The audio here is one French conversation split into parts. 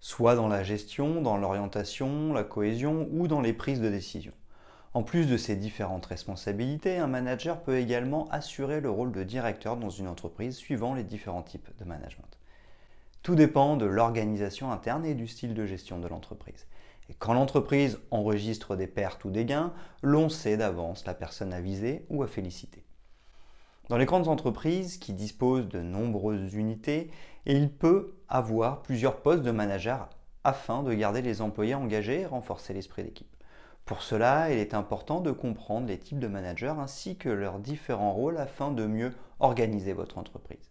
soit dans la gestion, dans l'orientation, la cohésion ou dans les prises de décision. En plus de ces différentes responsabilités, un manager peut également assurer le rôle de directeur dans une entreprise suivant les différents types de management. Tout dépend de l'organisation interne et du style de gestion de l'entreprise. Et quand l'entreprise enregistre des pertes ou des gains, l'on sait d'avance la personne à viser ou à féliciter. Dans les grandes entreprises qui disposent de nombreuses unités, il peut avoir plusieurs postes de manager afin de garder les employés engagés et renforcer l'esprit d'équipe. Pour cela, il est important de comprendre les types de managers ainsi que leurs différents rôles afin de mieux organiser votre entreprise.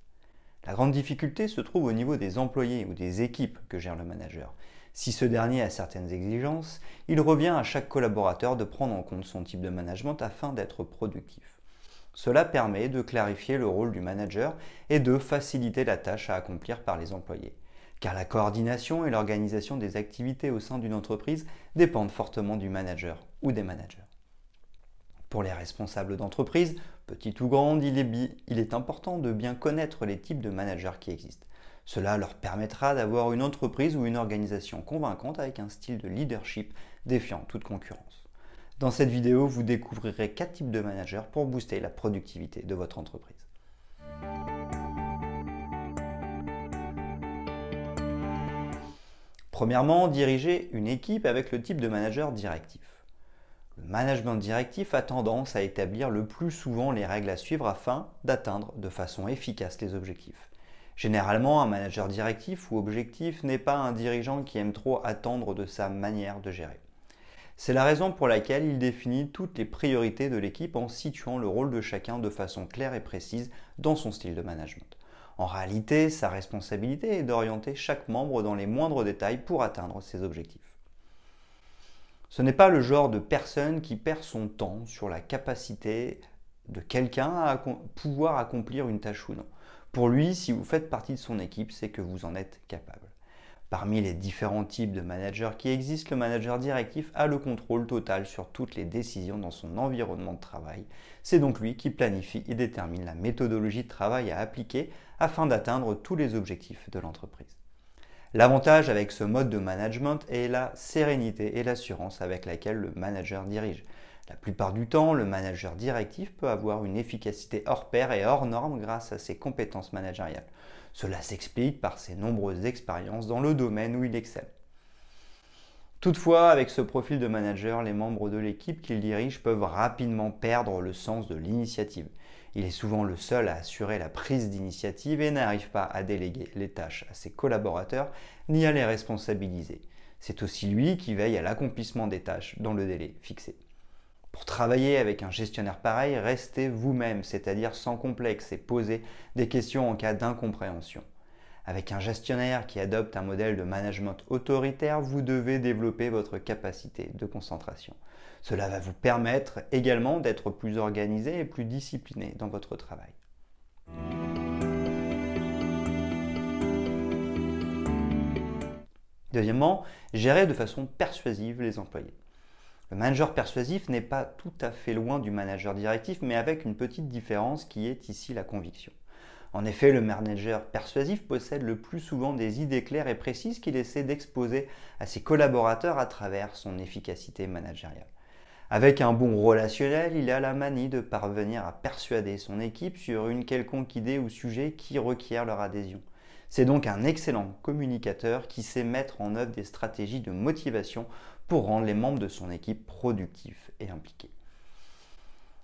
La grande difficulté se trouve au niveau des employés ou des équipes que gère le manager. Si ce dernier a certaines exigences, il revient à chaque collaborateur de prendre en compte son type de management afin d'être productif. Cela permet de clarifier le rôle du manager et de faciliter la tâche à accomplir par les employés. Car la coordination et l'organisation des activités au sein d'une entreprise dépendent fortement du manager ou des managers. Pour les responsables d'entreprise, petites ou grandes, il est, il est important de bien connaître les types de managers qui existent. Cela leur permettra d'avoir une entreprise ou une organisation convaincante avec un style de leadership défiant toute concurrence. Dans cette vidéo, vous découvrirez 4 types de managers pour booster la productivité de votre entreprise. Premièrement, diriger une équipe avec le type de manager directif. Le management directif a tendance à établir le plus souvent les règles à suivre afin d'atteindre de façon efficace les objectifs. Généralement, un manager directif ou objectif n'est pas un dirigeant qui aime trop attendre de sa manière de gérer. C'est la raison pour laquelle il définit toutes les priorités de l'équipe en situant le rôle de chacun de façon claire et précise dans son style de management. En réalité, sa responsabilité est d'orienter chaque membre dans les moindres détails pour atteindre ses objectifs. Ce n'est pas le genre de personne qui perd son temps sur la capacité de quelqu'un à pouvoir accomplir une tâche ou non. Pour lui, si vous faites partie de son équipe, c'est que vous en êtes capable. Parmi les différents types de managers qui existent, le manager directif a le contrôle total sur toutes les décisions dans son environnement de travail. C'est donc lui qui planifie et détermine la méthodologie de travail à appliquer afin d'atteindre tous les objectifs de l'entreprise. L'avantage avec ce mode de management est la sérénité et l'assurance avec laquelle le manager dirige. La plupart du temps, le manager directif peut avoir une efficacité hors pair et hors norme grâce à ses compétences managériales. Cela s'explique par ses nombreuses expériences dans le domaine où il excelle. Toutefois, avec ce profil de manager, les membres de l'équipe qu'il dirige peuvent rapidement perdre le sens de l'initiative. Il est souvent le seul à assurer la prise d'initiative et n'arrive pas à déléguer les tâches à ses collaborateurs ni à les responsabiliser. C'est aussi lui qui veille à l'accomplissement des tâches dans le délai fixé. Pour travailler avec un gestionnaire pareil, restez vous-même, c'est-à-dire sans complexe et posez des questions en cas d'incompréhension. Avec un gestionnaire qui adopte un modèle de management autoritaire, vous devez développer votre capacité de concentration. Cela va vous permettre également d'être plus organisé et plus discipliné dans votre travail. Deuxièmement, gérer de façon persuasive les employés. Le manager persuasif n'est pas tout à fait loin du manager directif, mais avec une petite différence qui est ici la conviction. En effet, le manager persuasif possède le plus souvent des idées claires et précises qu'il essaie d'exposer à ses collaborateurs à travers son efficacité managériale. Avec un bon relationnel, il a la manie de parvenir à persuader son équipe sur une quelconque idée ou sujet qui requiert leur adhésion. C'est donc un excellent communicateur qui sait mettre en œuvre des stratégies de motivation pour rendre les membres de son équipe productifs et impliqués.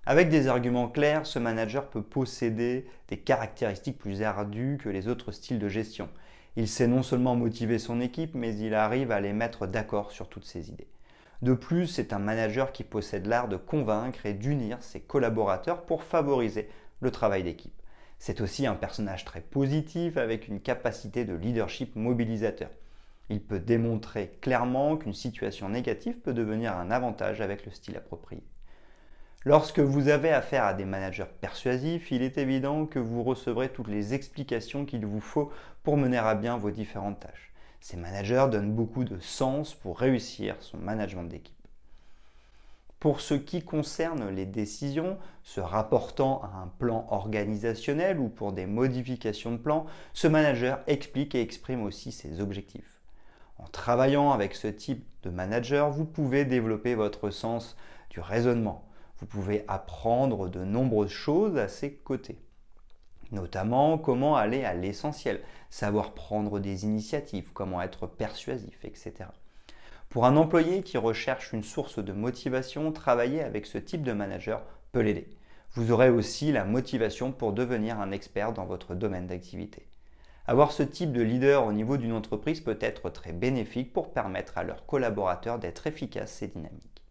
Avec des arguments clairs, ce manager peut posséder des caractéristiques plus ardues que les autres styles de gestion. Il sait non seulement motiver son équipe, mais il arrive à les mettre d'accord sur toutes ses idées. De plus, c'est un manager qui possède l'art de convaincre et d'unir ses collaborateurs pour favoriser le travail d'équipe. C'est aussi un personnage très positif avec une capacité de leadership mobilisateur. Il peut démontrer clairement qu'une situation négative peut devenir un avantage avec le style approprié. Lorsque vous avez affaire à des managers persuasifs, il est évident que vous recevrez toutes les explications qu'il vous faut pour mener à bien vos différentes tâches. Ces managers donnent beaucoup de sens pour réussir son management d'équipe. Pour ce qui concerne les décisions se rapportant à un plan organisationnel ou pour des modifications de plan, ce manager explique et exprime aussi ses objectifs. En travaillant avec ce type de manager, vous pouvez développer votre sens du raisonnement. Vous pouvez apprendre de nombreuses choses à ses côtés. Notamment comment aller à l'essentiel, savoir prendre des initiatives, comment être persuasif, etc. Pour un employé qui recherche une source de motivation, travailler avec ce type de manager peut l'aider. Vous aurez aussi la motivation pour devenir un expert dans votre domaine d'activité. Avoir ce type de leader au niveau d'une entreprise peut être très bénéfique pour permettre à leurs collaborateurs d'être efficaces et dynamiques.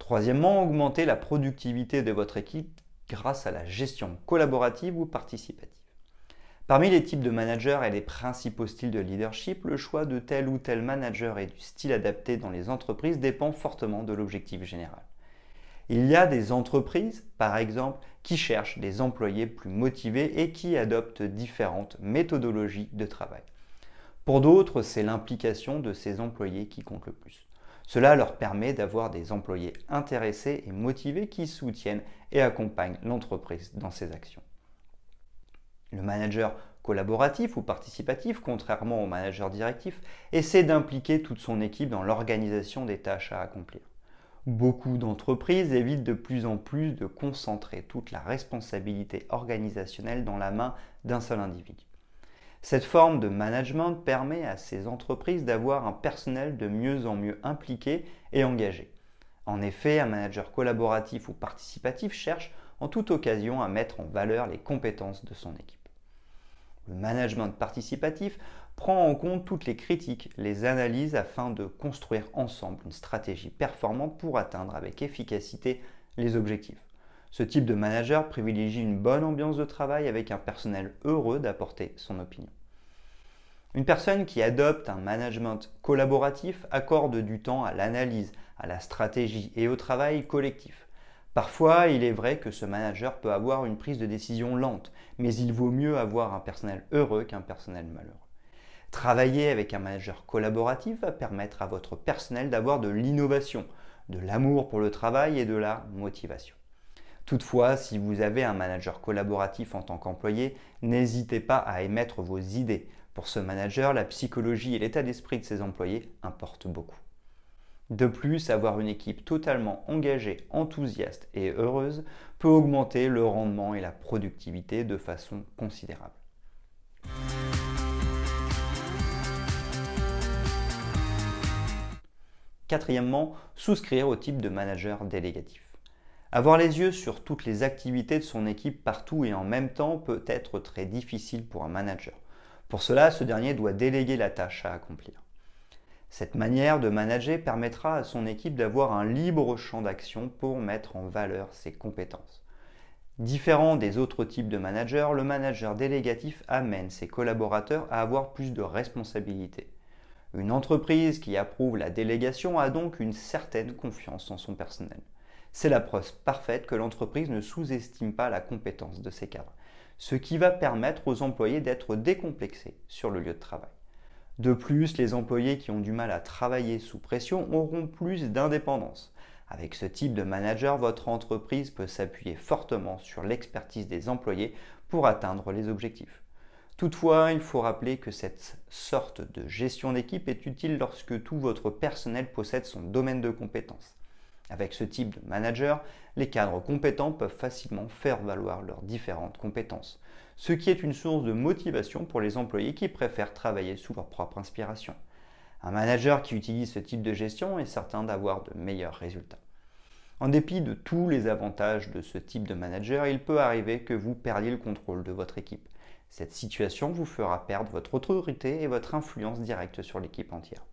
Troisièmement, augmenter la productivité de votre équipe grâce à la gestion collaborative ou participative. Parmi les types de managers et les principaux styles de leadership, le choix de tel ou tel manager et du style adapté dans les entreprises dépend fortement de l'objectif général. Il y a des entreprises, par exemple, qui cherchent des employés plus motivés et qui adoptent différentes méthodologies de travail. Pour d'autres, c'est l'implication de ces employés qui compte le plus. Cela leur permet d'avoir des employés intéressés et motivés qui soutiennent et accompagnent l'entreprise dans ses actions. Le manager collaboratif ou participatif, contrairement au manager directif, essaie d'impliquer toute son équipe dans l'organisation des tâches à accomplir. Beaucoup d'entreprises évitent de plus en plus de concentrer toute la responsabilité organisationnelle dans la main d'un seul individu. Cette forme de management permet à ces entreprises d'avoir un personnel de mieux en mieux impliqué et engagé. En effet, un manager collaboratif ou participatif cherche en toute occasion à mettre en valeur les compétences de son équipe. Le management participatif prend en compte toutes les critiques, les analyses afin de construire ensemble une stratégie performante pour atteindre avec efficacité les objectifs. Ce type de manager privilégie une bonne ambiance de travail avec un personnel heureux d'apporter son opinion. Une personne qui adopte un management collaboratif accorde du temps à l'analyse, à la stratégie et au travail collectif. Parfois, il est vrai que ce manager peut avoir une prise de décision lente, mais il vaut mieux avoir un personnel heureux qu'un personnel malheureux. Travailler avec un manager collaboratif va permettre à votre personnel d'avoir de l'innovation, de l'amour pour le travail et de la motivation. Toutefois, si vous avez un manager collaboratif en tant qu'employé, n'hésitez pas à émettre vos idées. Pour ce manager, la psychologie et l'état d'esprit de ses employés importent beaucoup. De plus, avoir une équipe totalement engagée, enthousiaste et heureuse peut augmenter le rendement et la productivité de façon considérable. Quatrièmement, souscrire au type de manager délégatif. Avoir les yeux sur toutes les activités de son équipe partout et en même temps peut être très difficile pour un manager. Pour cela, ce dernier doit déléguer la tâche à accomplir. Cette manière de manager permettra à son équipe d'avoir un libre champ d'action pour mettre en valeur ses compétences. Différent des autres types de managers, le manager délégatif amène ses collaborateurs à avoir plus de responsabilités. Une entreprise qui approuve la délégation a donc une certaine confiance en son personnel. C'est la preuve parfaite que l'entreprise ne sous-estime pas la compétence de ses cadres, ce qui va permettre aux employés d'être décomplexés sur le lieu de travail. De plus, les employés qui ont du mal à travailler sous pression auront plus d'indépendance. Avec ce type de manager, votre entreprise peut s'appuyer fortement sur l'expertise des employés pour atteindre les objectifs. Toutefois, il faut rappeler que cette sorte de gestion d'équipe est utile lorsque tout votre personnel possède son domaine de compétences. Avec ce type de manager, les cadres compétents peuvent facilement faire valoir leurs différentes compétences ce qui est une source de motivation pour les employés qui préfèrent travailler sous leur propre inspiration. Un manager qui utilise ce type de gestion est certain d'avoir de meilleurs résultats. En dépit de tous les avantages de ce type de manager, il peut arriver que vous perdiez le contrôle de votre équipe. Cette situation vous fera perdre votre autorité et votre influence directe sur l'équipe entière.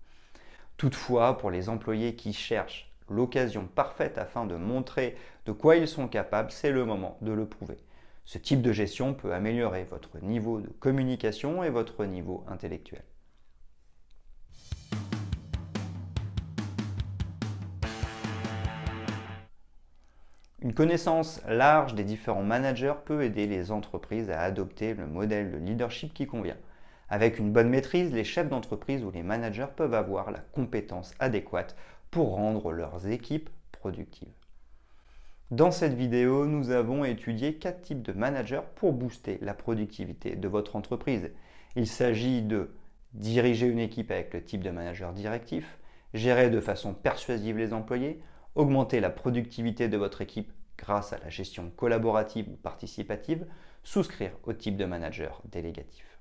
Toutefois, pour les employés qui cherchent l'occasion parfaite afin de montrer de quoi ils sont capables, c'est le moment de le prouver. Ce type de gestion peut améliorer votre niveau de communication et votre niveau intellectuel. Une connaissance large des différents managers peut aider les entreprises à adopter le modèle de leadership qui convient. Avec une bonne maîtrise, les chefs d'entreprise ou les managers peuvent avoir la compétence adéquate pour rendre leurs équipes productives. Dans cette vidéo, nous avons étudié quatre types de managers pour booster la productivité de votre entreprise. Il s'agit de diriger une équipe avec le type de manager directif, gérer de façon persuasive les employés, augmenter la productivité de votre équipe grâce à la gestion collaborative ou participative, souscrire au type de manager délégatif.